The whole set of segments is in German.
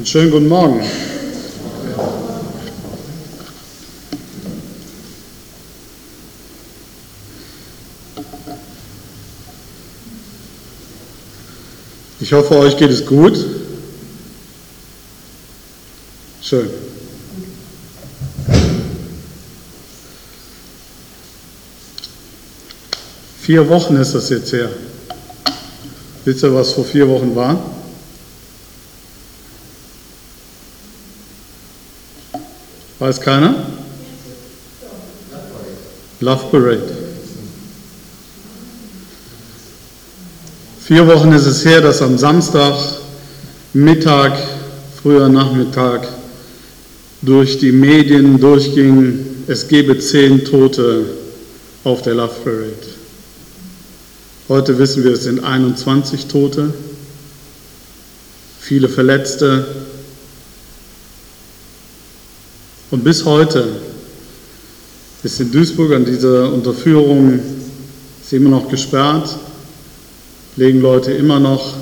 Einen schönen guten Morgen. Ich hoffe, euch geht es gut. Schön. Vier Wochen ist das jetzt her. Wisst ihr, was vor vier Wochen war? Weiß keiner? Love Parade. Vier Wochen ist es her, dass am Samstag Mittag, früher Nachmittag, durch die Medien durchging, es gebe zehn Tote auf der Love Parade. Heute wissen wir, es sind 21 Tote, viele Verletzte. Und bis heute ist in Duisburg an dieser Unterführung ist immer noch gesperrt, legen Leute immer noch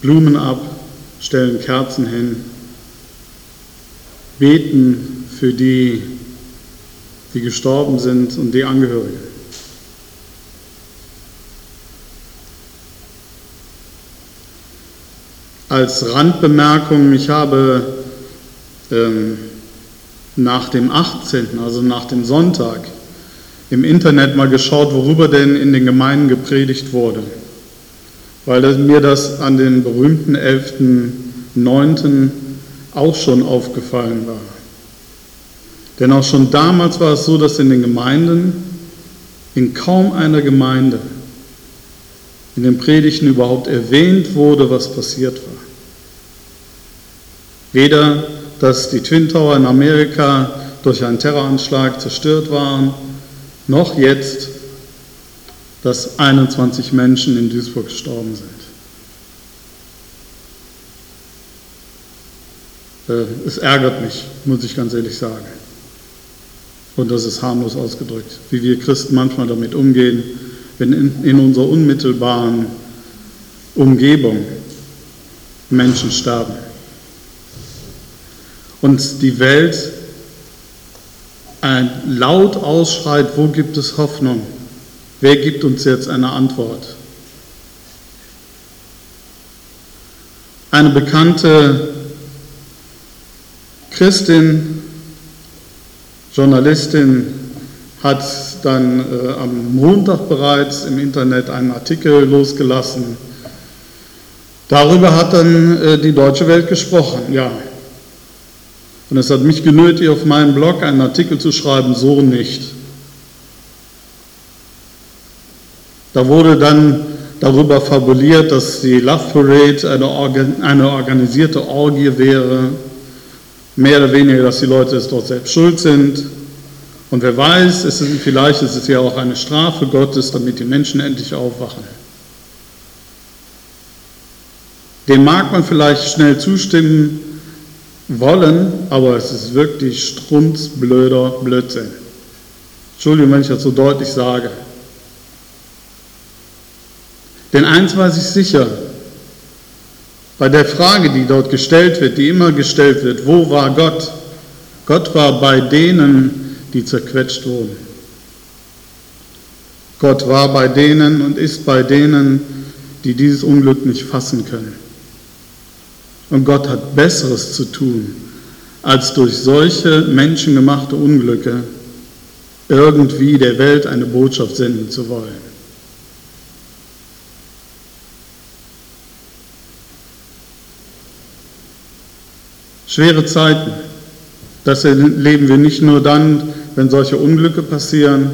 Blumen ab, stellen Kerzen hin, beten für die, die gestorben sind und die Angehörigen. Als Randbemerkung, ich habe ähm, nach dem 18., also nach dem Sonntag, im Internet mal geschaut, worüber denn in den Gemeinden gepredigt wurde, weil mir das an dem berühmten 11.9. auch schon aufgefallen war. Denn auch schon damals war es so, dass in den Gemeinden, in kaum einer Gemeinde, in den Predigten überhaupt erwähnt wurde, was passiert war. Weder, dass die Twin Tower in Amerika durch einen Terroranschlag zerstört waren, noch jetzt, dass 21 Menschen in Duisburg gestorben sind. Äh, es ärgert mich, muss ich ganz ehrlich sagen. Und das ist harmlos ausgedrückt, wie wir Christen manchmal damit umgehen, wenn in, in unserer unmittelbaren Umgebung Menschen sterben und die Welt laut ausschreit, wo gibt es Hoffnung? Wer gibt uns jetzt eine Antwort? Eine bekannte Christin, Journalistin, hat dann äh, am Montag bereits im Internet einen Artikel losgelassen. Darüber hat dann äh, die deutsche Welt gesprochen. Ja, und es hat mich genötigt, auf meinem Blog einen Artikel zu schreiben, so nicht. Da wurde dann darüber fabuliert, dass die Love Parade eine, Organ eine organisierte Orgie wäre, mehr oder weniger, dass die Leute es dort selbst schuld sind. Und wer weiß, es ist, vielleicht ist es ja auch eine Strafe Gottes, damit die Menschen endlich aufwachen. Dem mag man vielleicht schnell zustimmen, wollen, aber es ist wirklich strunzblöder Blödsinn. Entschuldigung, wenn ich das so deutlich sage. Denn eins weiß ich sicher, bei der Frage, die dort gestellt wird, die immer gestellt wird, wo war Gott? Gott war bei denen, die zerquetscht wurden. Gott war bei denen und ist bei denen, die dieses Unglück nicht fassen können. Und Gott hat Besseres zu tun, als durch solche menschengemachte Unglücke irgendwie der Welt eine Botschaft senden zu wollen. Schwere Zeiten, das erleben wir nicht nur dann, wenn solche Unglücke passieren.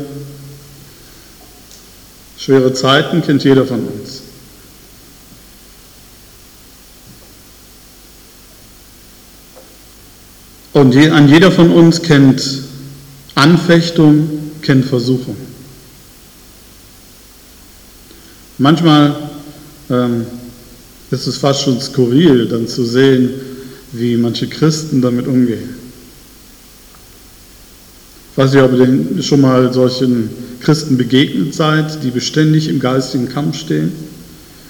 Schwere Zeiten kennt jeder von uns. Und an jeder von uns kennt Anfechtung, kennt Versuchung. Manchmal ähm, ist es fast schon skurril, dann zu sehen, wie manche Christen damit umgehen. Ich weiß nicht, ob ihr schon mal solchen Christen begegnet seid, die beständig im geistigen Kampf stehen.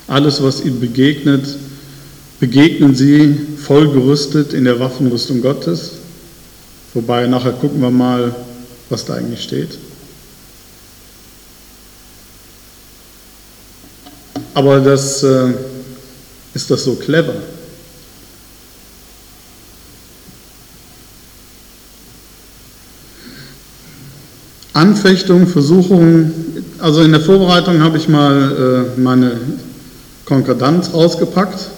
Alles, was ihnen begegnet, begegnen sie voll gerüstet in der Waffenrüstung Gottes. Wobei nachher gucken wir mal, was da eigentlich steht. Aber das äh, ist das so clever. Anfechtung, Versuchung. Also in der Vorbereitung habe ich mal äh, meine Konkordanz ausgepackt,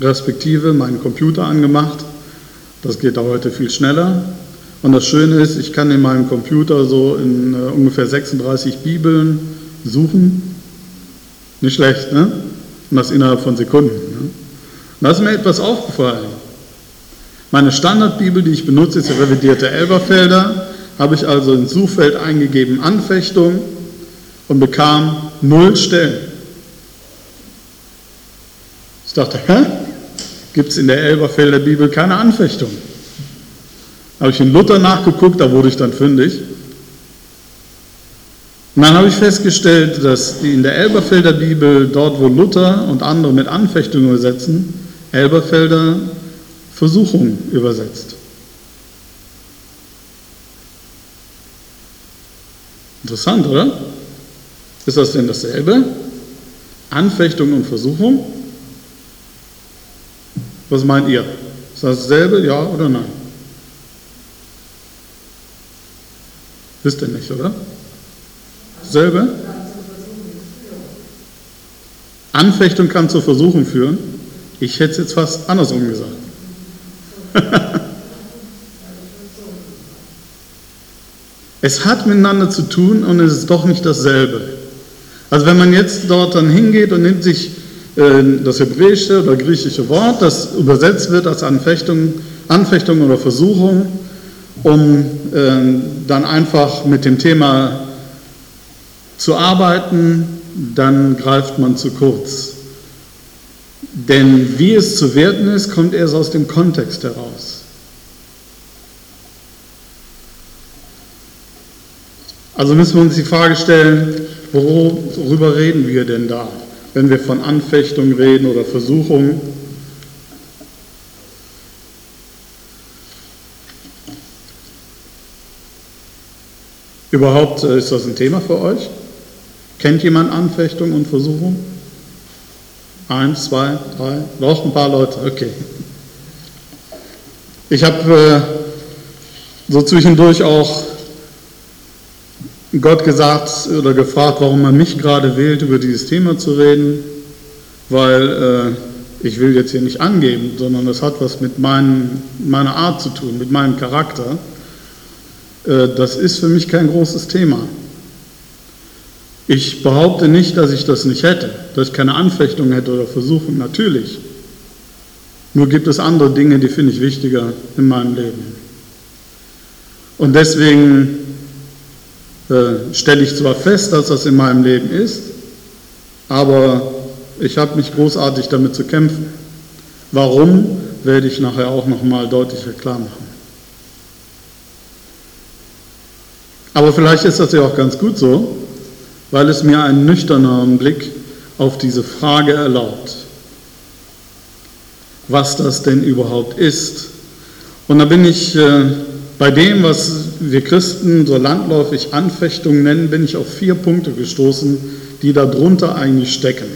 respektive meinen Computer angemacht. Das geht da heute viel schneller. Und das Schöne ist, ich kann in meinem Computer so in äh, ungefähr 36 Bibeln suchen. Nicht schlecht, ne? Und das innerhalb von Sekunden. Ne? Und da ist mir etwas aufgefallen. Meine Standardbibel, die ich benutze, ist die revidierte Elberfelder habe ich also ins Suchfeld eingegeben Anfechtung und bekam null Stellen. Ich dachte, hä? Gibt es in der Elberfelder Bibel keine Anfechtung? Habe ich in Luther nachgeguckt, da wurde ich dann fündig. Und dann habe ich festgestellt, dass die in der Elberfelder Bibel, dort wo Luther und andere mit Anfechtung übersetzen, Elberfelder Versuchung übersetzt. Interessant, oder? Ist das denn dasselbe? Anfechtung und Versuchung? Was meint ihr? Ist das dasselbe, ja oder nein? Wisst ihr nicht, oder? Dasselbe? Anfechtung kann zur Versuchung führen. Ich hätte es jetzt fast andersrum gesagt. Es hat miteinander zu tun und es ist doch nicht dasselbe. Also wenn man jetzt dort dann hingeht und nimmt sich das hebräische oder griechische Wort, das übersetzt wird als Anfechtung, Anfechtung oder Versuchung, um äh, dann einfach mit dem Thema zu arbeiten, dann greift man zu kurz. Denn wie es zu werten ist, kommt erst aus dem Kontext heraus. Also müssen wir uns die Frage stellen, worüber reden wir denn da, wenn wir von Anfechtung reden oder Versuchung? Überhaupt äh, ist das ein Thema für euch? Kennt jemand Anfechtung und Versuchung? Eins, zwei, drei, noch ein paar Leute, okay. Ich habe äh, so zwischendurch auch Gott gesagt oder gefragt, warum er mich gerade wählt, über dieses Thema zu reden, weil äh, ich will jetzt hier nicht angeben, sondern das hat was mit mein, meiner Art zu tun, mit meinem Charakter. Äh, das ist für mich kein großes Thema. Ich behaupte nicht, dass ich das nicht hätte, dass ich keine Anfechtung hätte oder Versuchung, natürlich. Nur gibt es andere Dinge, die finde ich wichtiger in meinem Leben. Und deswegen äh, stelle ich zwar fest, dass das in meinem Leben ist, aber ich habe mich großartig damit zu kämpfen. Warum, werde ich nachher auch nochmal deutlicher klar machen. Aber vielleicht ist das ja auch ganz gut so, weil es mir einen nüchterneren Blick auf diese Frage erlaubt, was das denn überhaupt ist. Und da bin ich äh, bei dem, was wir Christen so landläufig Anfechtung nennen, bin ich auf vier Punkte gestoßen, die darunter eigentlich stecken.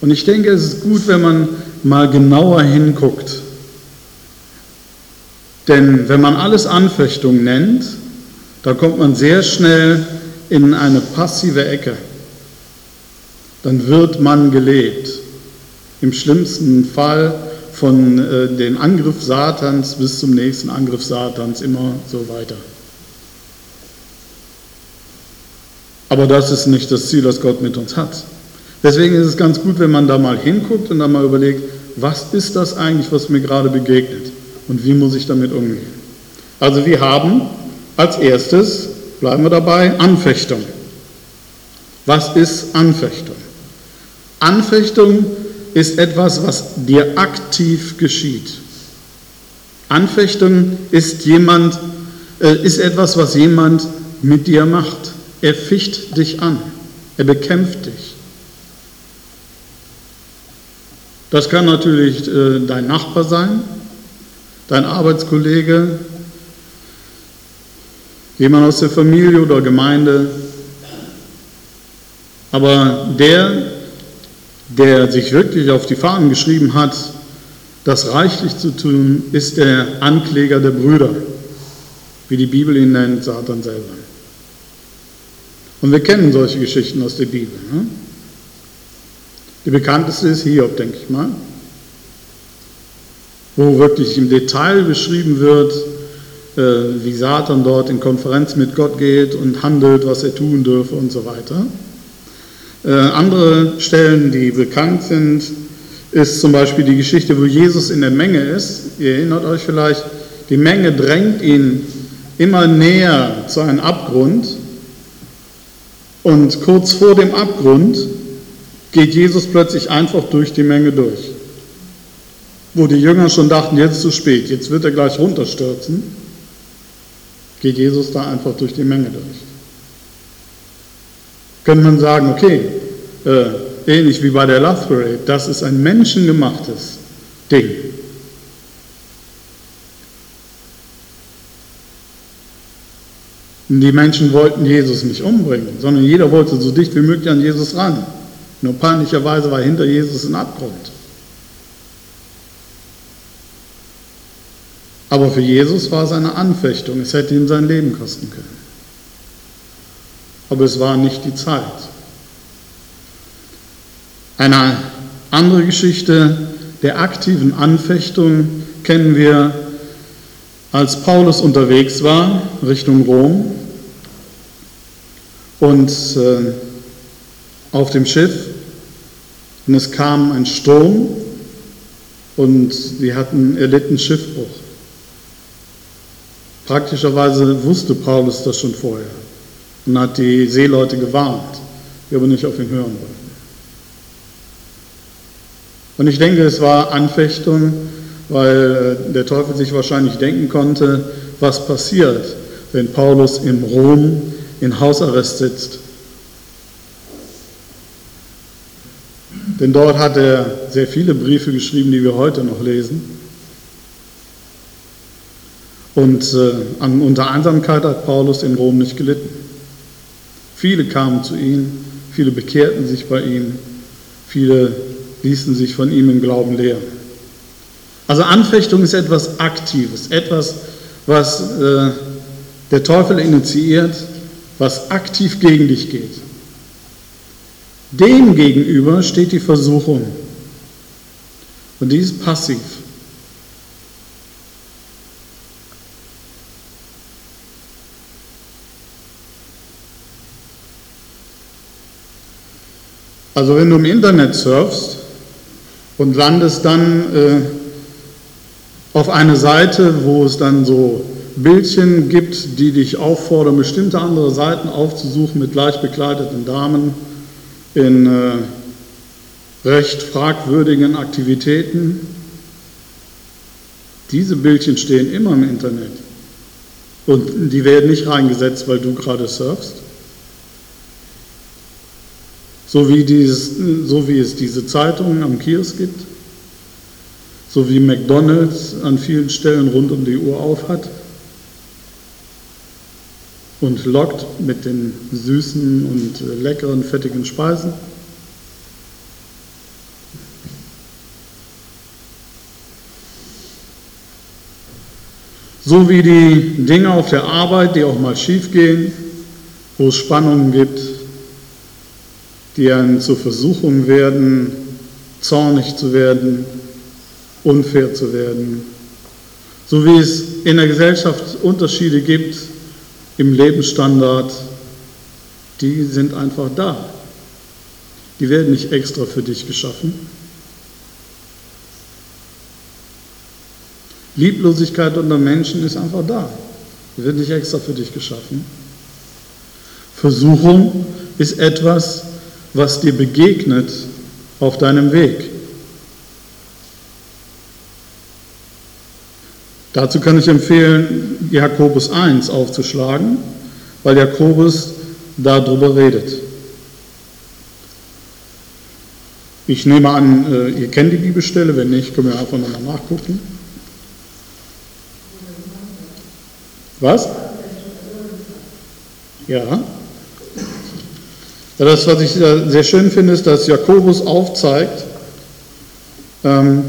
Und ich denke, es ist gut, wenn man mal genauer hinguckt. Denn wenn man alles Anfechtung nennt, da kommt man sehr schnell in eine passive Ecke. Dann wird man gelebt. Im schlimmsten Fall von äh, dem Angriff Satans bis zum nächsten Angriff Satans immer so weiter. Aber das ist nicht das Ziel, das Gott mit uns hat. Deswegen ist es ganz gut, wenn man da mal hinguckt und dann mal überlegt, was ist das eigentlich, was mir gerade begegnet und wie muss ich damit umgehen. Also wir haben als erstes, bleiben wir dabei, Anfechtung. Was ist Anfechtung? Anfechtung ist etwas, was dir aktiv geschieht. Anfechtung ist, jemand, äh, ist etwas, was jemand mit dir macht. Er ficht dich an, er bekämpft dich. Das kann natürlich äh, dein Nachbar sein, dein Arbeitskollege, jemand aus der Familie oder Gemeinde. Aber der, der sich wirklich auf die Fahnen geschrieben hat, das reichlich zu tun, ist der Ankläger der Brüder, wie die Bibel ihn nennt, Satan selber. Und wir kennen solche Geschichten aus der Bibel. Ne? Die bekannteste ist Hiob, denke ich mal, wo wirklich im Detail beschrieben wird, äh, wie Satan dort in Konferenz mit Gott geht und handelt, was er tun dürfe und so weiter. Äh, andere Stellen, die bekannt sind, ist zum Beispiel die Geschichte, wo Jesus in der Menge ist. Ihr erinnert euch vielleicht, die Menge drängt ihn immer näher zu einem Abgrund und kurz vor dem Abgrund geht Jesus plötzlich einfach durch die Menge durch. Wo die Jünger schon dachten, jetzt zu spät, jetzt wird er gleich runterstürzen, geht Jesus da einfach durch die Menge durch. Könnte man sagen, okay, äh, ähnlich wie bei der Love das ist ein menschengemachtes Ding. Die Menschen wollten Jesus nicht umbringen, sondern jeder wollte so dicht wie möglich an Jesus ran. Nur peinlicherweise war hinter Jesus ein Abgrund. Aber für Jesus war es eine Anfechtung. Es hätte ihm sein Leben kosten können. Aber es war nicht die Zeit. Eine andere Geschichte der aktiven Anfechtung kennen wir, als Paulus unterwegs war Richtung Rom und äh, auf dem Schiff und es kam ein Sturm und sie hatten erlitten Schiffbruch. Praktischerweise wusste Paulus das schon vorher und hat die Seeleute gewarnt, die aber nicht auf ihn hören wollten. Und ich denke, es war Anfechtung, weil äh, der Teufel sich wahrscheinlich denken konnte, was passiert, wenn Paulus in Rom in Hausarrest sitzt Denn dort hat er sehr viele Briefe geschrieben, die wir heute noch lesen. Und äh, an, unter Einsamkeit hat Paulus in Rom nicht gelitten. Viele kamen zu ihm, viele bekehrten sich bei ihm, viele ließen sich von ihm im Glauben lehren. Also Anfechtung ist etwas Aktives, etwas, was äh, der Teufel initiiert, was aktiv gegen dich geht. Dem gegenüber steht die Versuchung. Und die ist passiv. Also wenn du im Internet surfst und landest dann äh, auf eine Seite, wo es dann so Bildchen gibt, die dich auffordern, bestimmte andere Seiten aufzusuchen mit gleich bekleideten Damen, in äh, recht fragwürdigen Aktivitäten. Diese Bildchen stehen immer im Internet. Und die werden nicht reingesetzt, weil du gerade surfst. So wie, dieses, so wie es diese Zeitungen am Kiosk gibt. So wie McDonald's an vielen Stellen rund um die Uhr auf hat und lockt mit den süßen und leckeren, fettigen Speisen. So wie die Dinge auf der Arbeit, die auch mal schief gehen, wo es Spannungen gibt, die einen zur Versuchung werden, zornig zu werden, unfair zu werden. So wie es in der Gesellschaft Unterschiede gibt im Lebensstandard, die sind einfach da. Die werden nicht extra für dich geschaffen. Lieblosigkeit unter Menschen ist einfach da. Die wird nicht extra für dich geschaffen. Versuchung ist etwas, was dir begegnet auf deinem Weg. Dazu kann ich empfehlen, Jakobus 1 aufzuschlagen, weil Jakobus darüber redet. Ich nehme an, äh, ihr kennt die Bibelstelle, wenn nicht, können wir einfach nochmal nachgucken. Was? Ja. Das, was ich sehr schön finde, ist, dass Jakobus aufzeigt, ähm,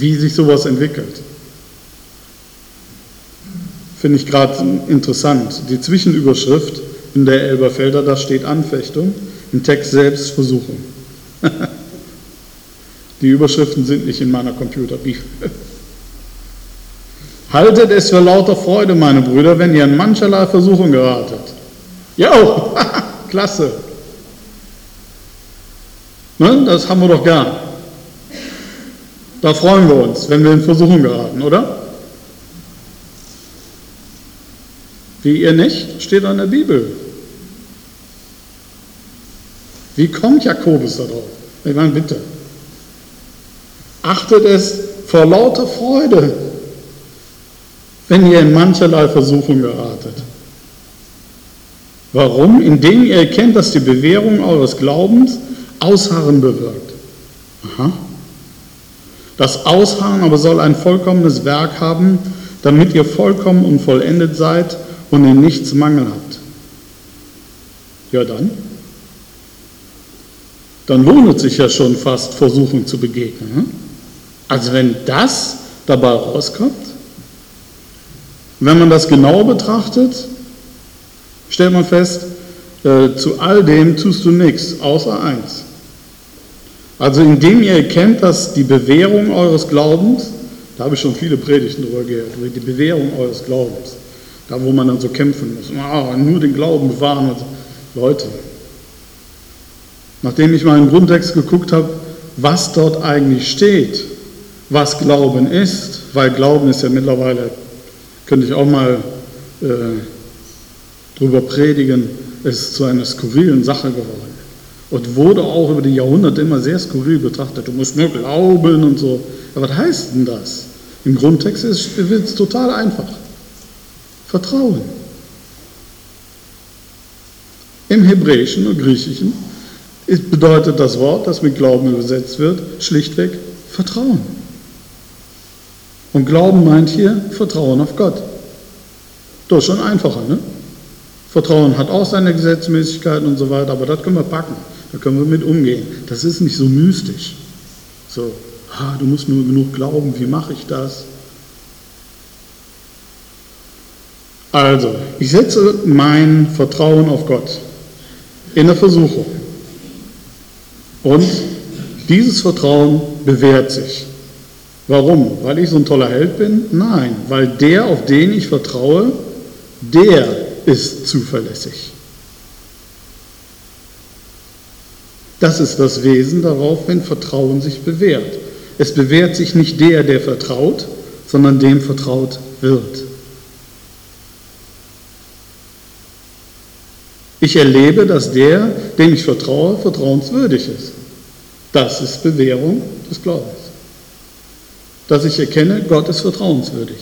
wie sich sowas entwickelt. Finde ich gerade interessant. Die Zwischenüberschrift in der Elberfelder, da steht Anfechtung, im Text selbst Versuchung. Die Überschriften sind nicht in meiner Computerbibel. Haltet es für lauter Freude, meine Brüder, wenn ihr in mancherlei Versuchung geratet. Jo, klasse. Ne, das haben wir doch gern. Da freuen wir uns, wenn wir in Versuchung geraten, oder? Wie ihr nicht, steht an der Bibel. Wie kommt Jakobus darauf? Ich meine, bitte. Achtet es vor lauter Freude, wenn ihr in mancherlei Versuchung geratet. Warum? Indem ihr erkennt, dass die Bewährung eures Glaubens Ausharren bewirkt. Aha. Das Ausharren aber soll ein vollkommenes Werk haben, damit ihr vollkommen und vollendet seid und in nichts Mangel habt. Ja dann? Dann lohnt es sich ja schon fast, Versuchung zu begegnen. Hm? Also wenn das dabei rauskommt, wenn man das genau betrachtet, stellt man fest, äh, zu all dem tust du nichts, außer eins. Also indem ihr erkennt, dass die Bewährung eures Glaubens, da habe ich schon viele Predigten darüber gehört, über die Bewährung eures Glaubens, da wo man dann so kämpfen muss, oh, nur den Glauben bewahren. Leute, nachdem ich mal im Grundtext geguckt habe, was dort eigentlich steht, was Glauben ist, weil Glauben ist ja mittlerweile, könnte ich auch mal äh, drüber predigen, ist zu einer skurrilen Sache geworden und wurde auch über die Jahrhunderte immer sehr skurril betrachtet. Du musst nur glauben und so. Aber was heißt denn das? Im Grundtext wird es total einfach. Vertrauen. Im Hebräischen und Griechischen bedeutet das Wort, das mit Glauben übersetzt wird, schlichtweg Vertrauen. Und Glauben meint hier Vertrauen auf Gott. Das ist schon einfacher, ne? Vertrauen hat auch seine Gesetzmäßigkeiten und so weiter, aber das können wir packen. Da können wir mit umgehen. Das ist nicht so mystisch. So, ah, du musst nur genug glauben, wie mache ich das? Also, ich setze mein Vertrauen auf Gott in der Versuchung. Und dieses Vertrauen bewährt sich. Warum? Weil ich so ein toller Held bin? Nein, weil der, auf den ich vertraue, der ist zuverlässig. Das ist das Wesen darauf, wenn Vertrauen sich bewährt. Es bewährt sich nicht der, der vertraut, sondern dem vertraut wird. Ich erlebe, dass der, dem ich vertraue, vertrauenswürdig ist. Das ist Bewährung des Glaubens. Dass ich erkenne, Gott ist vertrauenswürdig.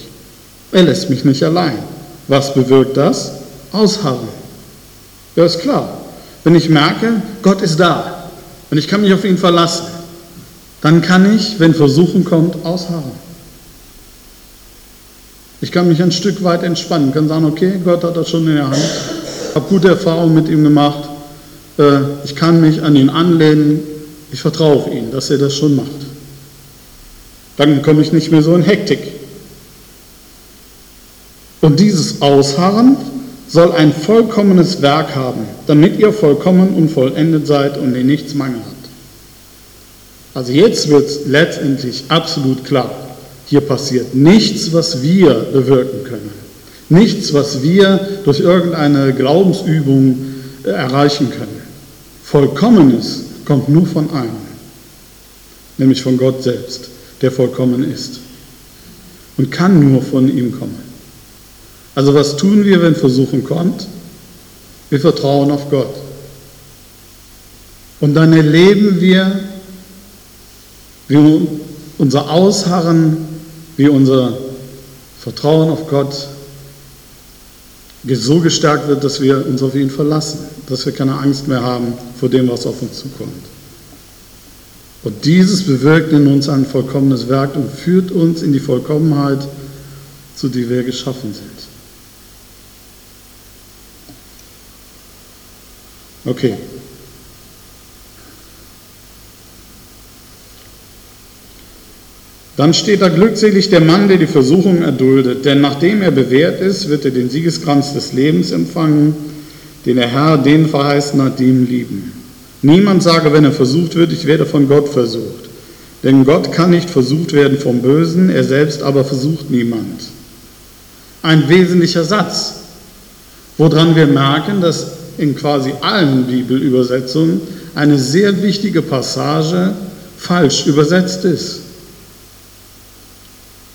Er lässt mich nicht allein. Was bewirkt das? Ausharren. Ja, ist klar. Wenn ich merke, Gott ist da, und ich kann mich auf ihn verlassen, dann kann ich, wenn Versuchen kommt, ausharren. Ich kann mich ein Stück weit entspannen, kann sagen, okay, Gott hat das schon in der Hand, habe gute Erfahrungen mit ihm gemacht, äh, ich kann mich an ihn anlehnen, ich vertraue auf ihn, dass er das schon macht. Dann komme ich nicht mehr so in Hektik. Und dieses Ausharren soll ein vollkommenes Werk haben, damit ihr vollkommen und vollendet seid und in nichts Mangel habt. Also jetzt wird es letztendlich absolut klar, hier passiert nichts, was wir bewirken können. Nichts, was wir durch irgendeine Glaubensübung äh, erreichen können. Vollkommenes kommt nur von einem, nämlich von Gott selbst, der vollkommen ist und kann nur von ihm kommen. Also was tun wir, wenn Versuchung kommt? Wir vertrauen auf Gott. Und dann erleben wir, wie unser Ausharren, wie unser Vertrauen auf Gott so gestärkt wird, dass wir uns auf ihn verlassen, dass wir keine Angst mehr haben vor dem, was auf uns zukommt. Und dieses bewirkt in uns ein vollkommenes Werk und führt uns in die Vollkommenheit, zu die wir geschaffen sind. Okay. Dann steht da glückselig der Mann, der die Versuchung erduldet, denn nachdem er bewährt ist, wird er den Siegeskranz des Lebens empfangen, den der Herr den verheißen hat, die ihm lieben. Niemand sage, wenn er versucht wird, ich werde von Gott versucht. Denn Gott kann nicht versucht werden vom Bösen, er selbst aber versucht niemand. Ein wesentlicher Satz, woran wir merken, dass in quasi allen Bibelübersetzungen eine sehr wichtige Passage falsch übersetzt ist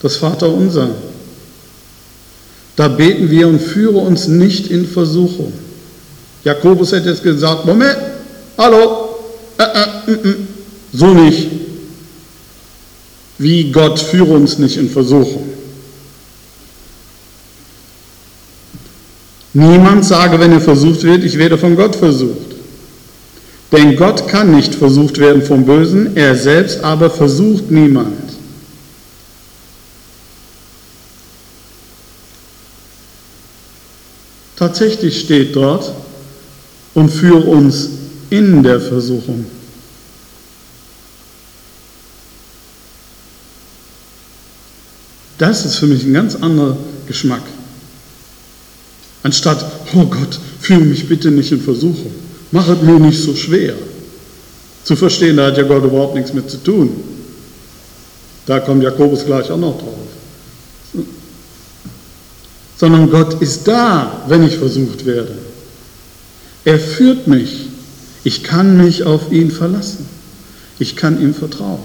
das Vaterunser. Da beten wir und führe uns nicht in Versuchung. Jakobus hätte jetzt gesagt, Moment, hallo, äh, äh, äh, so nicht. Wie Gott führe uns nicht in Versuchung. Niemand sage, wenn er versucht wird, ich werde von Gott versucht. Denn Gott kann nicht versucht werden vom Bösen, er selbst aber versucht niemand. Tatsächlich steht dort und führe uns in der Versuchung. Das ist für mich ein ganz anderer Geschmack. Anstatt, oh Gott, führe mich bitte nicht in Versuchung. Mach es mir nicht so schwer. Zu verstehen, da hat ja Gott überhaupt nichts mit zu tun. Da kommt Jakobus gleich auch noch drauf sondern Gott ist da, wenn ich versucht werde. Er führt mich. Ich kann mich auf ihn verlassen. Ich kann ihm vertrauen.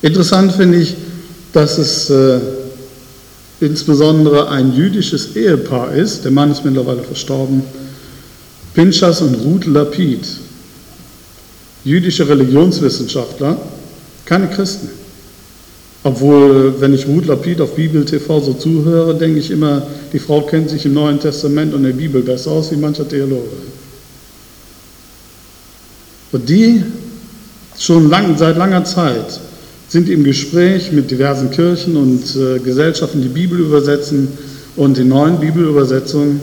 Interessant finde ich, dass es äh, insbesondere ein jüdisches Ehepaar ist, der Mann ist mittlerweile verstorben, Pinchas und Ruth Lapid, jüdische Religionswissenschaftler, keine Christen. Obwohl, wenn ich Ruth Lapid auf Bibel TV so zuhöre, denke ich immer, die Frau kennt sich im Neuen Testament und der Bibel besser aus wie mancher Theologe. Und die schon lang, seit langer Zeit sind im Gespräch mit diversen Kirchen und äh, Gesellschaften, die Bibel übersetzen und in neuen Bibelübersetzungen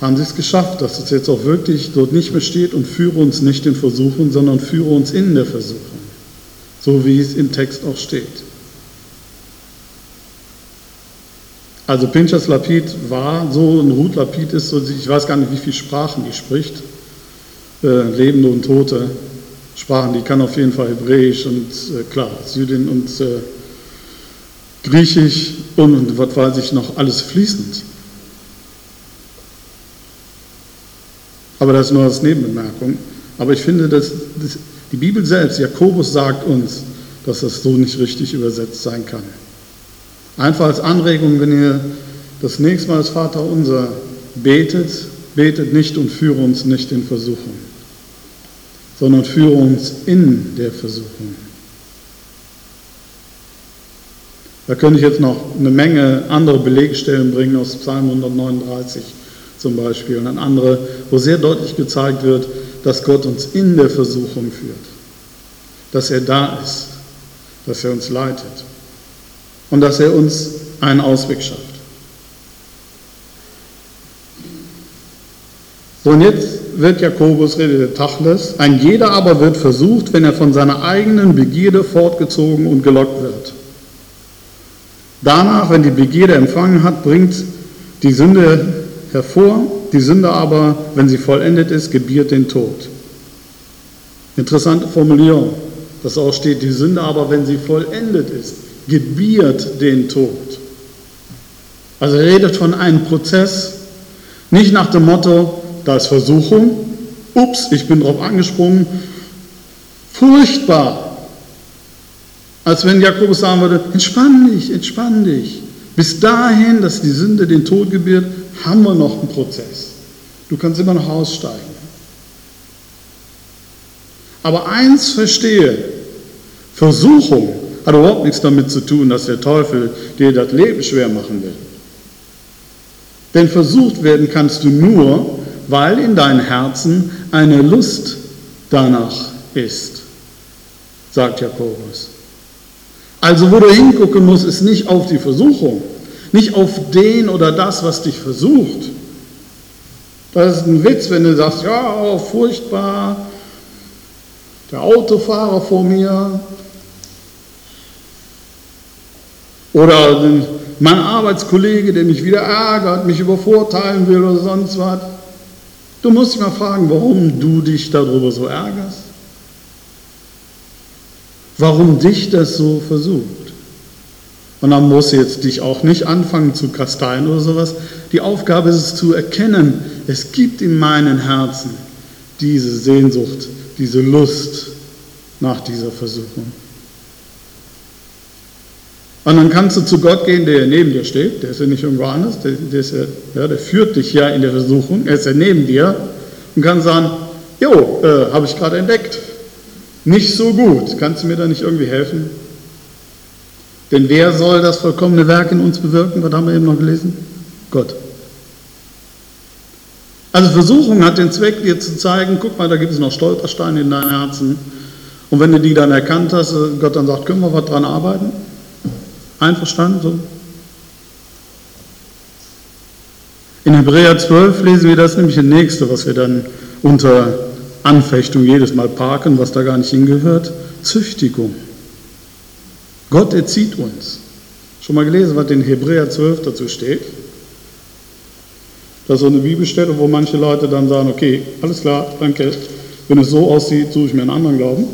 haben sie es geschafft, dass es jetzt auch wirklich dort nicht mehr steht und führe uns nicht in Versuchung, sondern führe uns in der Versuchung. So wie es im Text auch steht. Also Pinchas Lapid war so, und Ruth Lapid ist so, ich weiß gar nicht, wie viele Sprachen die spricht, äh, Lebende und Tote Sprachen, die kann auf jeden Fall Hebräisch und äh, klar, Südin und äh, Griechisch und, und was weiß ich noch, alles fließend. Aber das ist nur als Nebenbemerkung. Aber ich finde, dass, dass die Bibel selbst, Jakobus sagt uns, dass das so nicht richtig übersetzt sein kann. Einfach als Anregung, wenn ihr das nächste Mal das Vater unser betet, betet nicht und führe uns nicht in Versuchung, sondern führe uns in der Versuchung. Da könnte ich jetzt noch eine Menge andere Belegstellen bringen aus Psalm 139 zum Beispiel und andere, wo sehr deutlich gezeigt wird, dass Gott uns in der Versuchung führt, dass er da ist, dass er uns leitet und dass er uns einen Ausweg schafft. So, und jetzt wird Jakobus redet Tachles. Ein jeder aber wird versucht, wenn er von seiner eigenen Begierde fortgezogen und gelockt wird. Danach, wenn die Begierde empfangen hat, bringt die Sünde hervor. Die Sünde aber, wenn sie vollendet ist, gebiert den Tod. Interessante Formulierung, dass auch steht, die Sünde aber, wenn sie vollendet ist, gebiert den Tod. Also er redet von einem Prozess, nicht nach dem Motto, da ist Versuchung, ups, ich bin drauf angesprungen, furchtbar. Als wenn Jakobus sagen würde, entspann dich, entspann dich. Bis dahin, dass die Sünde den Tod gebiert, haben wir noch einen Prozess. Du kannst immer noch aussteigen. Aber eins verstehe, Versuchung hat überhaupt nichts damit zu tun, dass der Teufel dir das Leben schwer machen will. Denn versucht werden kannst du nur, weil in deinem Herzen eine Lust danach ist, sagt Jakobus. Also wo du hingucken musst, ist nicht auf die Versuchung, nicht auf den oder das, was dich versucht. Das ist ein Witz, wenn du sagst, ja, furchtbar, der Autofahrer vor mir oder mein Arbeitskollege, der mich wieder ärgert, mich übervorteilen will oder sonst was. Du musst dich mal fragen, warum du dich darüber so ärgerst. Warum dich das so versucht. Und dann musst du jetzt dich auch nicht anfangen zu kasteien oder sowas. Die Aufgabe ist es zu erkennen, es gibt in meinem Herzen diese Sehnsucht, diese Lust nach dieser Versuchung. Und dann kannst du zu Gott gehen, der neben dir steht, der ist ja nicht irgendwo anders, der, der, ja, ja, der führt dich ja in der Versuchung, er ist ja neben dir und kann sagen, jo, äh, habe ich gerade entdeckt, nicht so gut, kannst du mir da nicht irgendwie helfen? Denn wer soll das vollkommene Werk in uns bewirken? Was haben wir eben noch gelesen? Gott. Also Versuchung hat den Zweck, dir zu zeigen, guck mal, da gibt es noch Stolpersteine in deinem Herzen. Und wenn du die dann erkannt hast, äh, Gott dann sagt, können wir was dran arbeiten? Einverstanden? So? In Hebräer 12 lesen wir das nämlich das nächste, was wir dann unter Anfechtung jedes Mal parken, was da gar nicht hingehört. Züchtigung. Gott erzieht uns. Schon mal gelesen, was in Hebräer 12 dazu steht? Das ist so eine Bibelstelle, wo manche Leute dann sagen, okay, alles klar, danke, wenn es so aussieht, suche ich mir einen anderen Glauben.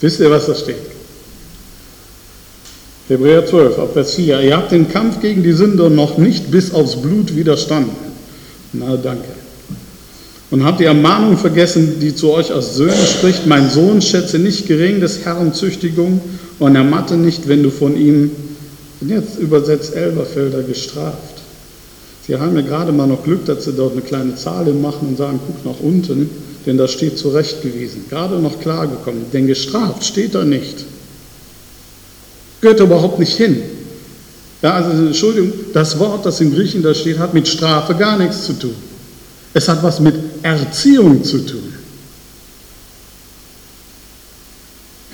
Wisst ihr, was da steht? Hebräer 12, ab Vers 4. Ihr habt den Kampf gegen die Sünder noch nicht bis aufs Blut widerstanden. Na, danke. Und habt die Ermahnung vergessen, die zu euch als Söhne spricht, mein Sohn, schätze nicht gering des Herrn Züchtigung und ermatte nicht, wenn du von ihm, jetzt übersetzt Elberfelder, gestraft. Sie haben ja gerade mal noch Glück, dass sie dort eine kleine Zahl machen und sagen, guck nach unten denn da steht zurechtgewiesen, gerade noch klargekommen, denn gestraft steht da nicht. Gehört überhaupt nicht hin. Ja, also Entschuldigung, das Wort, das im Griechen da steht, hat mit Strafe gar nichts zu tun. Es hat was mit Erziehung zu tun.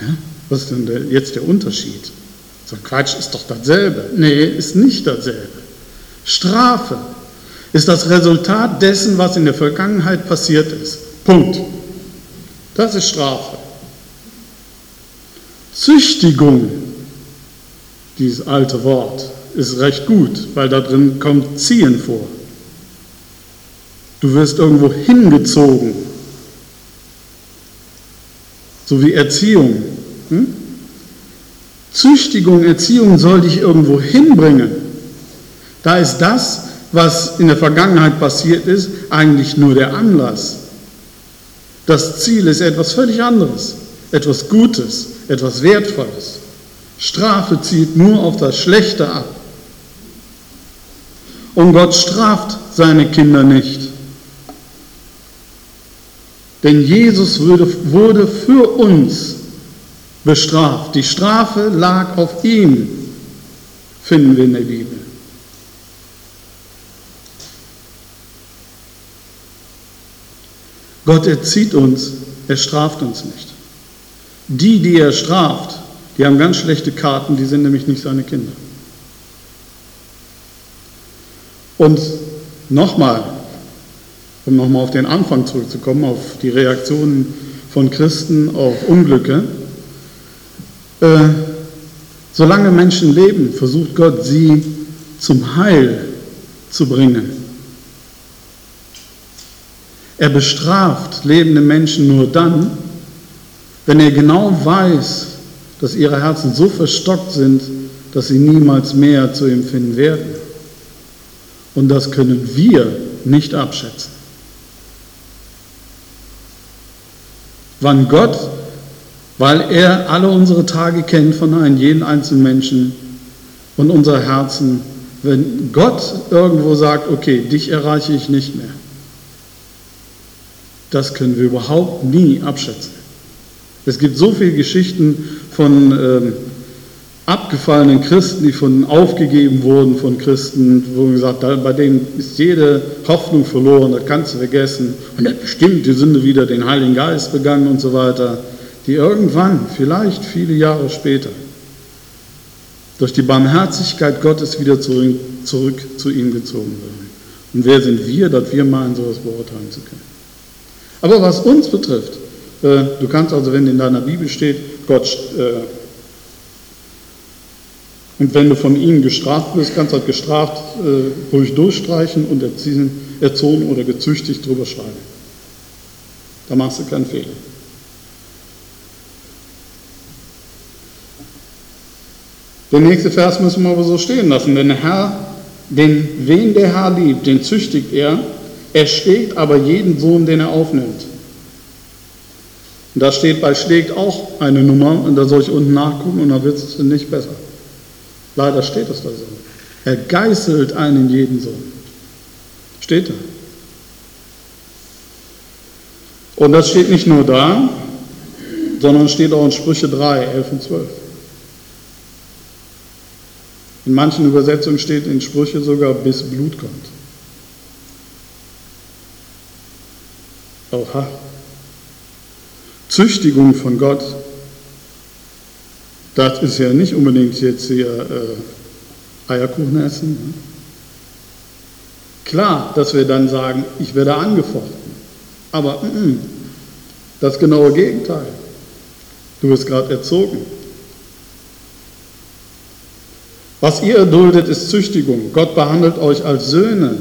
Ja, was ist denn jetzt der Unterschied? So Quatsch ist doch dasselbe. Nee, ist nicht dasselbe. Strafe ist das Resultat dessen, was in der Vergangenheit passiert ist. Punkt. Das ist Strafe. Züchtigung, dieses alte Wort, ist recht gut, weil da drin kommt Ziehen vor. Du wirst irgendwo hingezogen. So wie Erziehung. Hm? Züchtigung, Erziehung soll dich irgendwo hinbringen. Da ist das, was in der Vergangenheit passiert ist, eigentlich nur der Anlass. Das Ziel ist etwas völlig anderes, etwas Gutes, etwas Wertvolles. Strafe zielt nur auf das Schlechte ab. Und Gott straft seine Kinder nicht. Denn Jesus wurde, wurde für uns bestraft. Die Strafe lag auf ihm, finden wir in der Bibel. Gott erzieht uns, er straft uns nicht. Die, die er straft, die haben ganz schlechte Karten, die sind nämlich nicht seine Kinder. Und nochmal, um nochmal auf den Anfang zurückzukommen, auf die Reaktionen von Christen auf Unglücke. Äh, solange Menschen leben, versucht Gott sie zum Heil zu bringen. Er bestraft lebende Menschen nur dann, wenn er genau weiß, dass ihre Herzen so verstockt sind, dass sie niemals mehr zu ihm finden werden. Und das können wir nicht abschätzen. Wann Gott, weil er alle unsere Tage kennt von einem jeden einzelnen Menschen und unser Herzen, wenn Gott irgendwo sagt, okay, dich erreiche ich nicht mehr, das können wir überhaupt nie abschätzen. Es gibt so viele Geschichten von ähm, abgefallenen Christen, die von aufgegeben wurden von Christen, wo gesagt, bei denen ist jede Hoffnung verloren, das kannst du vergessen. Und er bestimmt die Sünde wieder den Heiligen Geist begangen und so weiter, die irgendwann, vielleicht viele Jahre später, durch die Barmherzigkeit Gottes wieder zurück, zurück zu ihm gezogen werden. Und wer sind wir, dass wir meinen, sowas beurteilen zu können? Aber was uns betrifft, äh, du kannst also, wenn in deiner Bibel steht, Gott äh, und wenn du von ihnen gestraft wirst, kannst du halt gestraft äh, ruhig durchstreichen und erziehen, erzogen oder gezüchtigt drüber schreiben. Da machst du keinen Fehler. Den nächsten Vers müssen wir aber so stehen lassen. Denn der Herr, den, wen der Herr liebt, den züchtigt er. Er schlägt aber jeden Sohn, den er aufnimmt. Und da steht bei schlägt auch eine Nummer und da soll ich unten nachgucken und da wird es nicht besser. Leider steht es da so. Er geißelt einen jeden Sohn. Steht da. Und das steht nicht nur da, sondern steht auch in Sprüche 3, 11 und 12. In manchen Übersetzungen steht in Sprüche sogar, bis Blut kommt. Oha. Züchtigung von Gott das ist ja nicht unbedingt jetzt hier äh, Eierkuchen essen. Ne? Klar, dass wir dann sagen, ich werde angefochten. Aber mm, mm, das genaue Gegenteil. Du wirst gerade erzogen. Was ihr erduldet, ist Züchtigung. Gott behandelt euch als Söhne.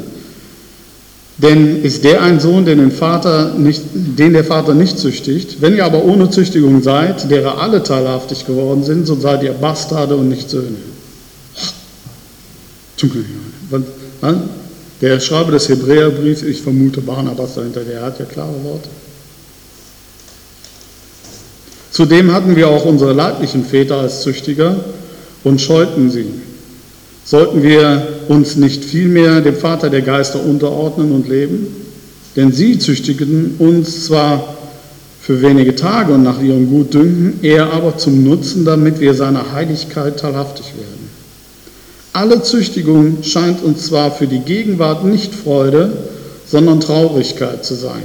Denn ist der ein Sohn, den, den, Vater nicht, den der Vater nicht züchtigt? Wenn ihr aber ohne Züchtigung seid, derer alle teilhaftig geworden sind, so seid ihr Bastarde und nicht Söhne. Der Schreiber des Hebräerbriefs, ich vermute Barnabas dahinter, der hat ja klare Worte. Zudem hatten wir auch unsere leiblichen Väter als Züchtiger und scheuten sie. Sollten wir uns nicht vielmehr dem Vater der Geister unterordnen und leben? Denn sie züchtigten uns zwar für wenige Tage und nach ihrem Gutdünken, er aber zum Nutzen, damit wir seiner Heiligkeit teilhaftig werden. Alle Züchtigung scheint uns zwar für die Gegenwart nicht Freude, sondern Traurigkeit zu sein.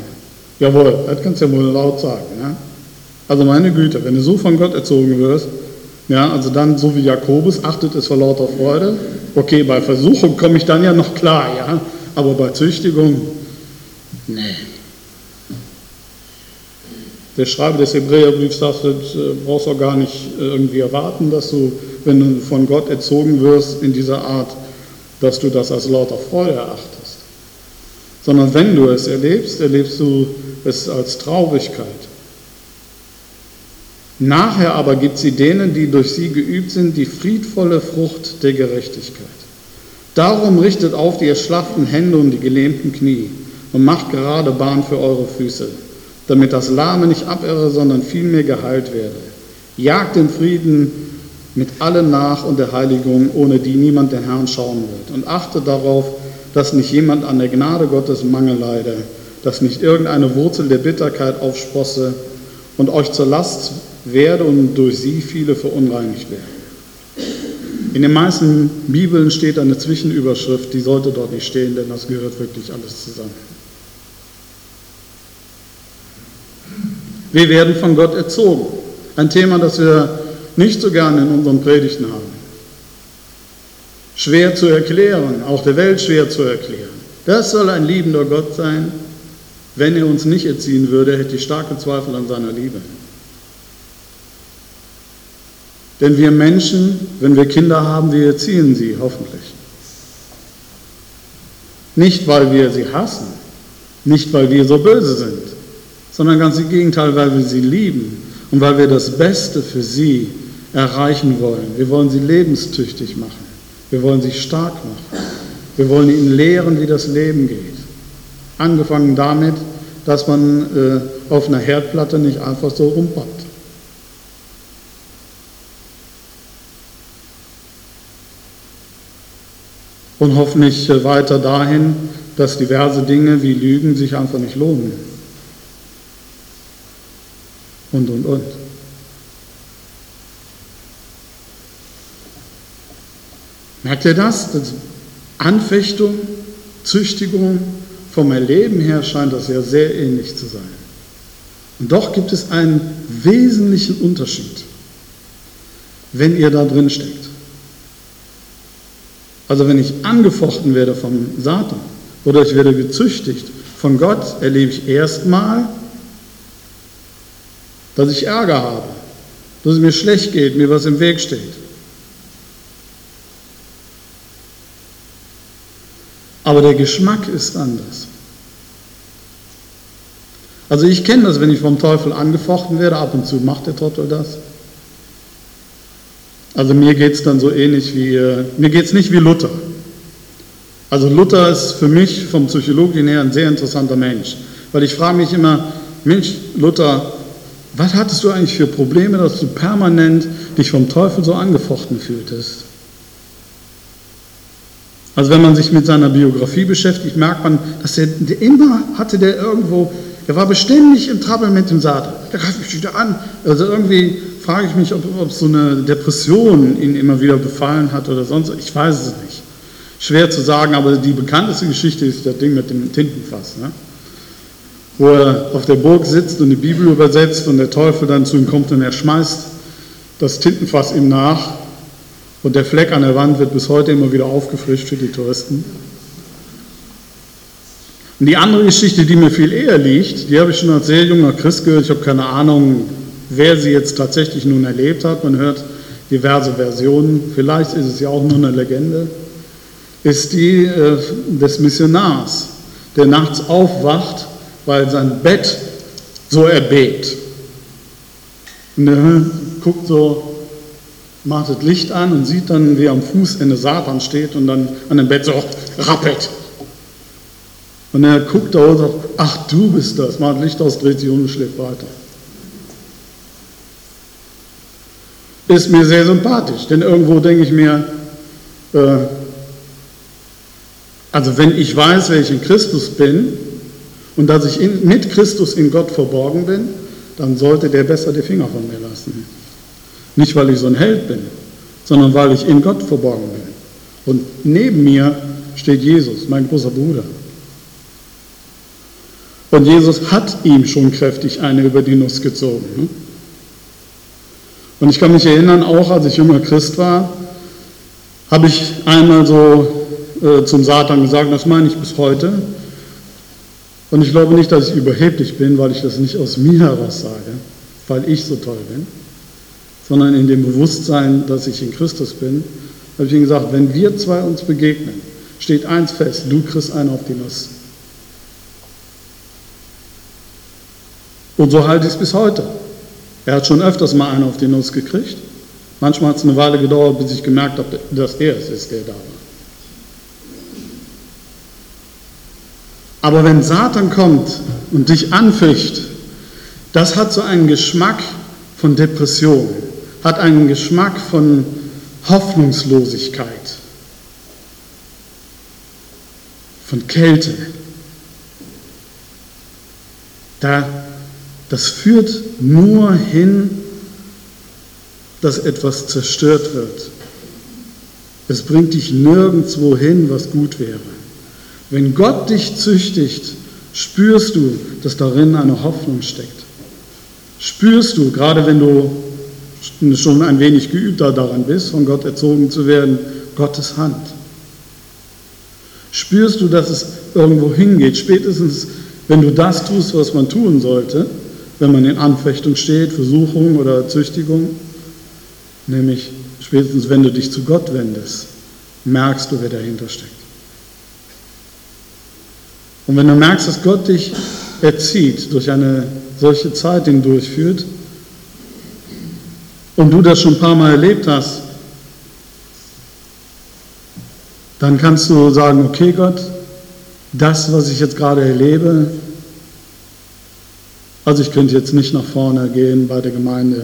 Jawohl, das kannst du ja wohl laut sagen. Ja? Also meine Güte, wenn du so von Gott erzogen wirst, ja, also dann so wie Jakobus, achtet es vor lauter Freude. Okay, bei Versuchung komme ich dann ja noch klar, ja, aber bei Züchtigung, nee. Der Schreiber des Hebräerbriefs sagt, du äh, brauchst auch gar nicht äh, irgendwie erwarten, dass du, wenn du von Gott erzogen wirst in dieser Art, dass du das als lauter Freude erachtest. Sondern wenn du es erlebst, erlebst du es als Traurigkeit. Nachher aber gibt sie denen, die durch sie geübt sind, die friedvolle Frucht der Gerechtigkeit. Darum richtet auf die erschlafften Hände und die gelähmten Knie und macht gerade Bahn für eure Füße, damit das Lahme nicht abirre, sondern vielmehr geheilt werde. Jagt den Frieden mit allen nach und der Heiligung, ohne die niemand den Herrn schauen wird. Und achtet darauf, dass nicht jemand an der Gnade Gottes Mangel leide, dass nicht irgendeine Wurzel der Bitterkeit aufsprosse und euch zur Last werde und durch sie viele verunreinigt werden. In den meisten Bibeln steht eine Zwischenüberschrift, die sollte dort nicht stehen, denn das gehört wirklich alles zusammen. Wir werden von Gott erzogen. Ein Thema, das wir nicht so gerne in unseren Predigten haben. Schwer zu erklären, auch der Welt schwer zu erklären. Das soll ein liebender Gott sein. Wenn er uns nicht erziehen würde, hätte ich starke Zweifel an seiner Liebe. Denn wir Menschen, wenn wir Kinder haben, wir erziehen sie hoffentlich. Nicht, weil wir sie hassen, nicht, weil wir so böse sind, sondern ganz im Gegenteil, weil wir sie lieben und weil wir das Beste für sie erreichen wollen. Wir wollen sie lebenstüchtig machen. Wir wollen sie stark machen. Wir wollen ihnen lehren, wie das Leben geht. Angefangen damit, dass man äh, auf einer Herdplatte nicht einfach so rumpappt. und hoffentlich äh, weiter dahin, dass diverse Dinge wie Lügen sich einfach nicht lohnen. Und, und, und. Merkt ihr das? das Anfechtung, Züchtigung, vom Erleben her scheint das ja sehr ähnlich zu sein. Und doch gibt es einen wesentlichen Unterschied, wenn ihr da drin steckt. Also wenn ich angefochten werde vom Satan oder ich werde gezüchtigt von Gott, erlebe ich erstmal, dass ich Ärger habe, dass es mir schlecht geht, mir was im Weg steht. Aber der Geschmack ist anders. Also ich kenne das, wenn ich vom Teufel angefochten werde, ab und zu macht der Trottel das. Also mir geht es dann so ähnlich wie, äh, mir geht es nicht wie Luther. Also Luther ist für mich vom Psychologien her ein sehr interessanter Mensch, weil ich frage mich immer, Mensch, Luther, was hattest du eigentlich für Probleme, dass du permanent dich vom Teufel so angefochten fühltest? Also wenn man sich mit seiner Biografie beschäftigt, merkt man, dass er immer hatte der irgendwo er war beständig im Trouble mit dem Satan. Der greift mich wieder an. Also irgendwie frage ich mich, ob, ob so eine Depression ihn immer wieder befallen hat oder sonst. Ich weiß es nicht. Schwer zu sagen, aber die bekannteste Geschichte ist das Ding mit dem Tintenfass. Ne? Wo er auf der Burg sitzt und die Bibel übersetzt und der Teufel dann zu ihm kommt und er schmeißt das Tintenfass ihm nach. Und der Fleck an der Wand wird bis heute immer wieder aufgefrischt für die Touristen. Und die andere Geschichte, die mir viel eher liegt, die habe ich schon als sehr junger Christ gehört. Ich habe keine Ahnung, wer sie jetzt tatsächlich nun erlebt hat. Man hört diverse Versionen. Vielleicht ist es ja auch nur eine Legende. Ist die äh, des Missionars, der nachts aufwacht, weil sein Bett so erbebt. Und er guckt so, macht das Licht an und sieht dann, wie am Fußende Satan steht und dann an dem Bett so rappelt. Und er guckt da und sagt, ach du bist das, macht Licht aus, dreht sich um und schläft weiter. Ist mir sehr sympathisch, denn irgendwo denke ich mir, äh, also wenn ich weiß, wer ich in Christus bin und dass ich in, mit Christus in Gott verborgen bin, dann sollte der besser die Finger von mir lassen. Nicht, weil ich so ein Held bin, sondern weil ich in Gott verborgen bin. Und neben mir steht Jesus, mein großer Bruder. Und Jesus hat ihm schon kräftig eine über die Nuss gezogen. Ne? Und ich kann mich erinnern, auch als ich junger Christ war, habe ich einmal so äh, zum Satan gesagt, das meine ich bis heute. Und ich glaube nicht, dass ich überheblich bin, weil ich das nicht aus mir heraus sage, weil ich so toll bin, sondern in dem Bewusstsein, dass ich in Christus bin, habe ich ihm gesagt, wenn wir zwei uns begegnen, steht eins fest, du kriegst einen auf die Nuss. Und so halte ich es bis heute. Er hat schon öfters mal einen auf die Nuss gekriegt. Manchmal hat es eine Weile gedauert, bis ich gemerkt habe, dass er es ist, der da war. Aber wenn Satan kommt und dich anficht, das hat so einen Geschmack von Depression, hat einen Geschmack von Hoffnungslosigkeit, von Kälte. Da das führt nur hin, dass etwas zerstört wird. Es bringt dich nirgendwo hin, was gut wäre. Wenn Gott dich züchtigt, spürst du, dass darin eine Hoffnung steckt. Spürst du, gerade wenn du schon ein wenig geübter daran bist, von Gott erzogen zu werden, Gottes Hand. Spürst du, dass es irgendwo hingeht, spätestens wenn du das tust, was man tun sollte, wenn man in Anfechtung steht, Versuchung oder Züchtigung, nämlich spätestens wenn du dich zu Gott wendest, merkst du, wer dahinter steckt. Und wenn du merkst, dass Gott dich erzieht, durch eine solche Zeit hindurchführt, und du das schon ein paar Mal erlebt hast, dann kannst du sagen, okay Gott, das, was ich jetzt gerade erlebe, also ich könnte jetzt nicht nach vorne gehen bei der Gemeinde,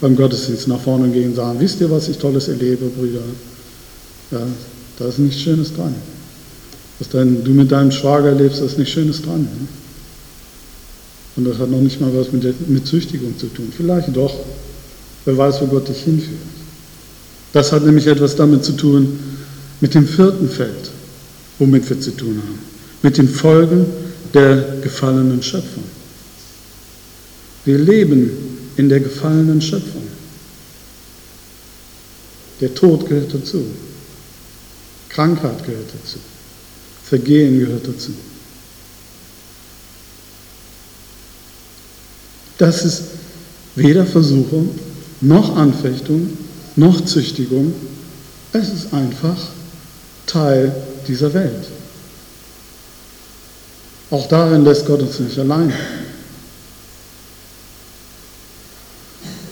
beim Gottesdienst nach vorne gehen und sagen, wisst ihr, was ich Tolles erlebe, Brüder? Ja, da ist nichts Schönes dran. Was dein, du mit deinem Schwager erlebst, da ist nichts Schönes dran. Ne? Und das hat noch nicht mal was mit, der, mit Züchtigung zu tun. Vielleicht doch. Wer weiß, wo Gott dich hinführt. Das hat nämlich etwas damit zu tun, mit dem vierten Feld, womit wir zu tun haben, mit den Folgen der gefallenen Schöpfung. Wir leben in der gefallenen Schöpfung. Der Tod gehört dazu. Krankheit gehört dazu. Vergehen gehört dazu. Das ist weder Versuchung, noch Anfechtung, noch Züchtigung. Es ist einfach Teil dieser Welt. Auch darin lässt Gott uns nicht allein.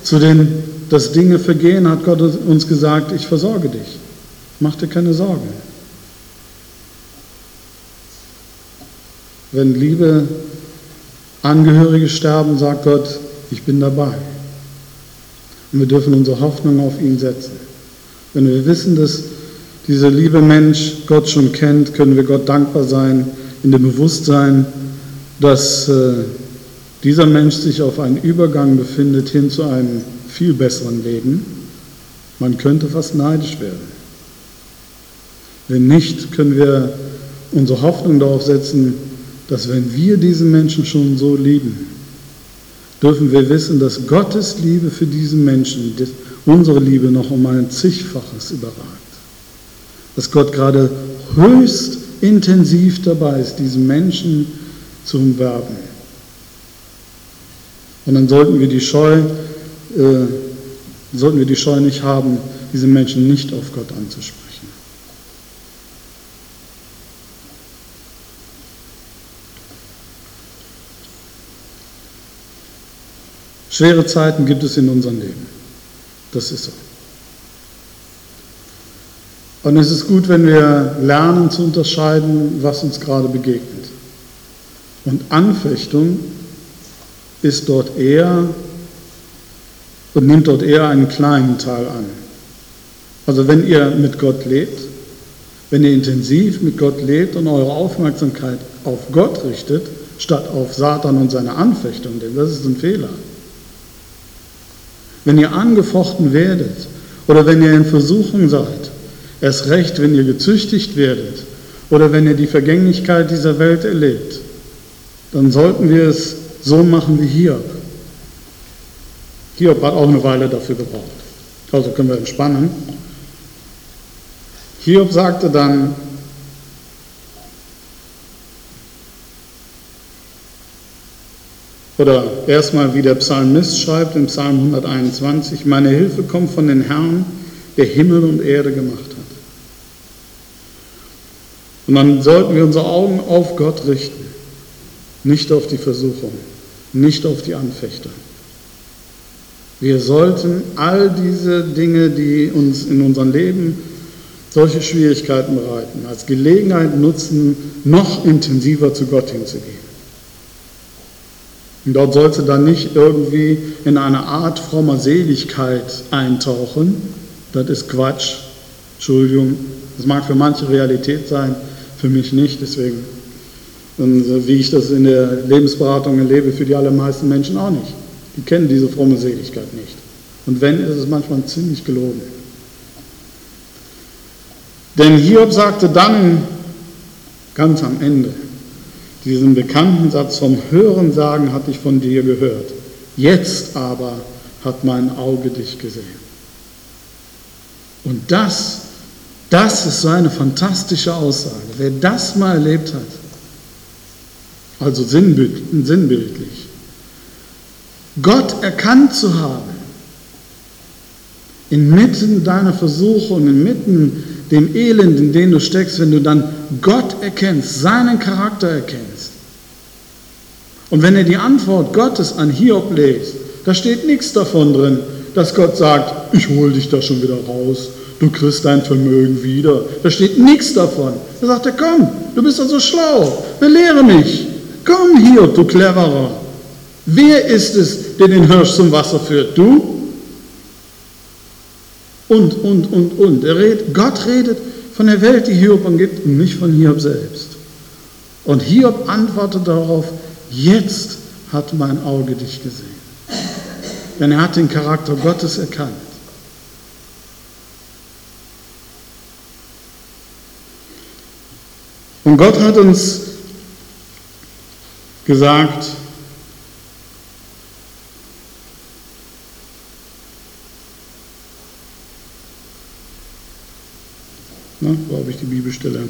Zu den, dass Dinge vergehen, hat Gott uns gesagt, ich versorge dich. Mach dir keine Sorgen. Wenn liebe Angehörige sterben, sagt Gott, ich bin dabei. Und wir dürfen unsere Hoffnung auf ihn setzen. Wenn wir wissen, dass dieser liebe Mensch Gott schon kennt, können wir Gott dankbar sein in dem Bewusstsein, dass äh, dieser Mensch sich auf einen Übergang befindet hin zu einem viel besseren Leben. Man könnte fast neidisch werden. Wenn nicht, können wir unsere Hoffnung darauf setzen, dass wenn wir diesen Menschen schon so lieben, dürfen wir wissen, dass Gottes Liebe für diesen Menschen unsere Liebe noch um ein zigfaches überragt. Dass Gott gerade höchst intensiv dabei ist, diesen Menschen zu umwerben. Und dann sollten wir die Scheu, äh, sollten wir die Scheu nicht haben, diese Menschen nicht auf Gott anzusprechen. Schwere Zeiten gibt es in unserem Leben. Das ist so. Und es ist gut, wenn wir lernen zu unterscheiden, was uns gerade begegnet. Und Anfechtung ist dort eher und nimmt dort eher einen kleinen Teil an. Also wenn ihr mit Gott lebt, wenn ihr intensiv mit Gott lebt und eure Aufmerksamkeit auf Gott richtet, statt auf Satan und seine Anfechtung, denn das ist ein Fehler. Wenn ihr angefochten werdet oder wenn ihr in Versuchung seid, erst recht, wenn ihr gezüchtigt werdet oder wenn ihr die Vergänglichkeit dieser Welt erlebt, dann sollten wir es so machen wie Hiob. Hiob hat auch eine Weile dafür gebraucht. Also können wir entspannen. Hiob sagte dann, Oder erstmal, wie der Psalmist schreibt im Psalm 121, meine Hilfe kommt von den Herrn, der Himmel und Erde gemacht hat. Und dann sollten wir unsere Augen auf Gott richten, nicht auf die Versuchung, nicht auf die Anfechter. Wir sollten all diese Dinge, die uns in unserem Leben solche Schwierigkeiten bereiten, als Gelegenheit nutzen, noch intensiver zu Gott hinzugehen. Und dort sollst du dann nicht irgendwie in eine Art frommer Seligkeit eintauchen. Das ist Quatsch. Entschuldigung. Das mag für manche Realität sein, für mich nicht. Deswegen, und wie ich das in der Lebensberatung erlebe, für die allermeisten Menschen auch nicht. Die kennen diese fromme Seligkeit nicht. Und wenn, ist es manchmal ziemlich gelogen. Denn Hiob sagte dann ganz am Ende, diesen bekannten Satz vom Hörensagen hatte ich von dir gehört. Jetzt aber hat mein Auge dich gesehen. Und das, das ist so eine fantastische Aussage. Wer das mal erlebt hat, also sinnbildlich, Gott erkannt zu haben, inmitten deiner Versuchung, inmitten dem Elend, in dem du steckst, wenn du dann Gott erkennst, seinen Charakter erkennst. Und wenn er die Antwort Gottes an Hiob lest, da steht nichts davon drin, dass Gott sagt, ich hole dich da schon wieder raus, du kriegst dein Vermögen wieder. Da steht nichts davon. Da sagt er, komm, du bist doch so schlau, belehre mich. Komm hier, du Cleverer. Wer ist es, der den Hirsch zum Wasser führt? Du? Und, und, und, und. Redet, Gott redet von der Welt, die Hiob umgibt, und nicht von Hiob selbst. Und Hiob antwortet darauf, jetzt hat mein Auge dich gesehen. Denn er hat den Charakter Gottes erkannt. Und Gott hat uns gesagt, na, wo habe ich die Bibelstelle?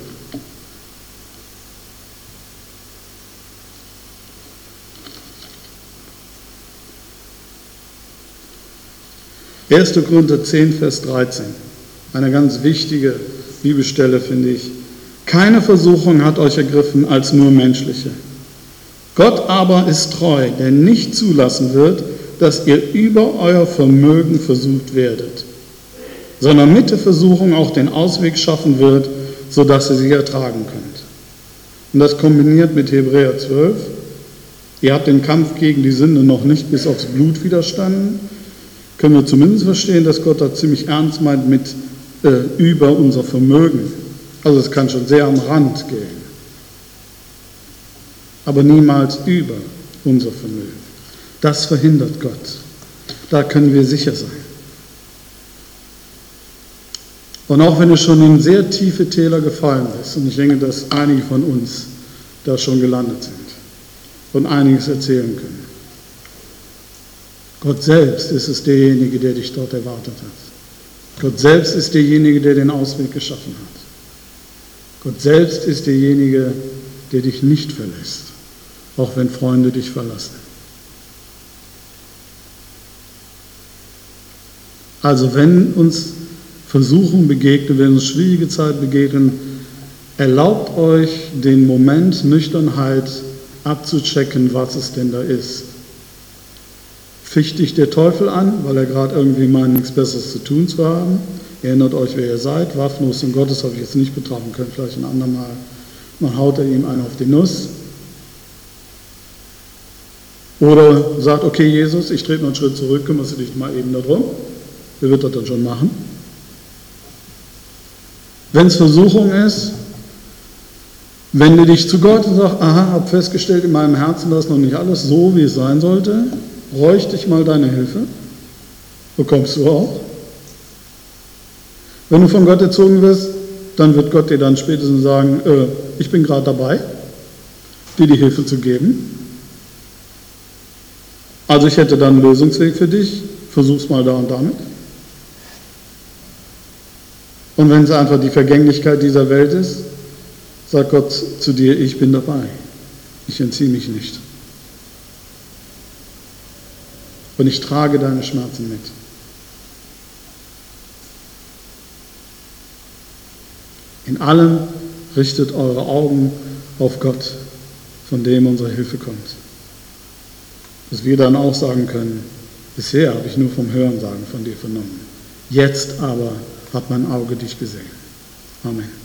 1. Korinther 10, Vers 13. Eine ganz wichtige Bibelstelle, finde ich. Keine Versuchung hat euch ergriffen als nur menschliche. Gott aber ist treu, der nicht zulassen wird, dass ihr über euer Vermögen versucht werdet, sondern mit der Versuchung auch den Ausweg schaffen wird, sodass ihr sie ertragen könnt. Und das kombiniert mit Hebräer 12. Ihr habt den Kampf gegen die Sünde noch nicht bis aufs Blut widerstanden, können wir zumindest verstehen, dass Gott da ziemlich ernst meint mit äh, über unser Vermögen. Also es kann schon sehr am Rand gehen, aber niemals über unser Vermögen. Das verhindert Gott. Da können wir sicher sein. Und auch wenn du schon in sehr tiefe Täler gefallen bist, und ich denke, dass einige von uns da schon gelandet sind und einiges erzählen können, Gott selbst ist es derjenige, der dich dort erwartet hat. Gott selbst ist derjenige, der den Ausweg geschaffen hat. Gott selbst ist derjenige, der dich nicht verlässt, auch wenn Freunde dich verlassen. Also wenn uns Versuchungen begegnen, wenn uns schwierige Zeit begegnen, erlaubt euch den Moment Nüchternheit abzuchecken, was es denn da ist ficht dich der Teufel an, weil er gerade irgendwie meint, nichts Besseres zu tun zu haben. Erinnert euch, wer ihr seid. Waffenlos und Gottes habe ich jetzt nicht betrachten können, vielleicht ein andermal. Man haut er ihm einen auf die Nuss. Oder sagt, okay, Jesus, ich trete noch einen Schritt zurück, kümmerst du dich mal eben darum. Wer wird das dann schon machen? Wenn es Versuchung ist, wende dich zu Gott und sag, aha, habe festgestellt in meinem Herzen, dass noch nicht alles so, wie es sein sollte bräuchte ich mal deine Hilfe? Bekommst du auch? Wenn du von Gott erzogen wirst, dann wird Gott dir dann spätestens sagen, äh, ich bin gerade dabei, dir die Hilfe zu geben. Also ich hätte dann einen Lösungsweg für dich, versuch's mal da und damit. Und wenn es einfach die Vergänglichkeit dieser Welt ist, sagt Gott zu dir, ich bin dabei. Ich entziehe mich nicht. Und ich trage deine Schmerzen mit. In allem richtet eure Augen auf Gott, von dem unsere Hilfe kommt. Dass wir dann auch sagen können, bisher habe ich nur vom Hörensagen von dir vernommen. Jetzt aber hat mein Auge dich gesehen. Amen.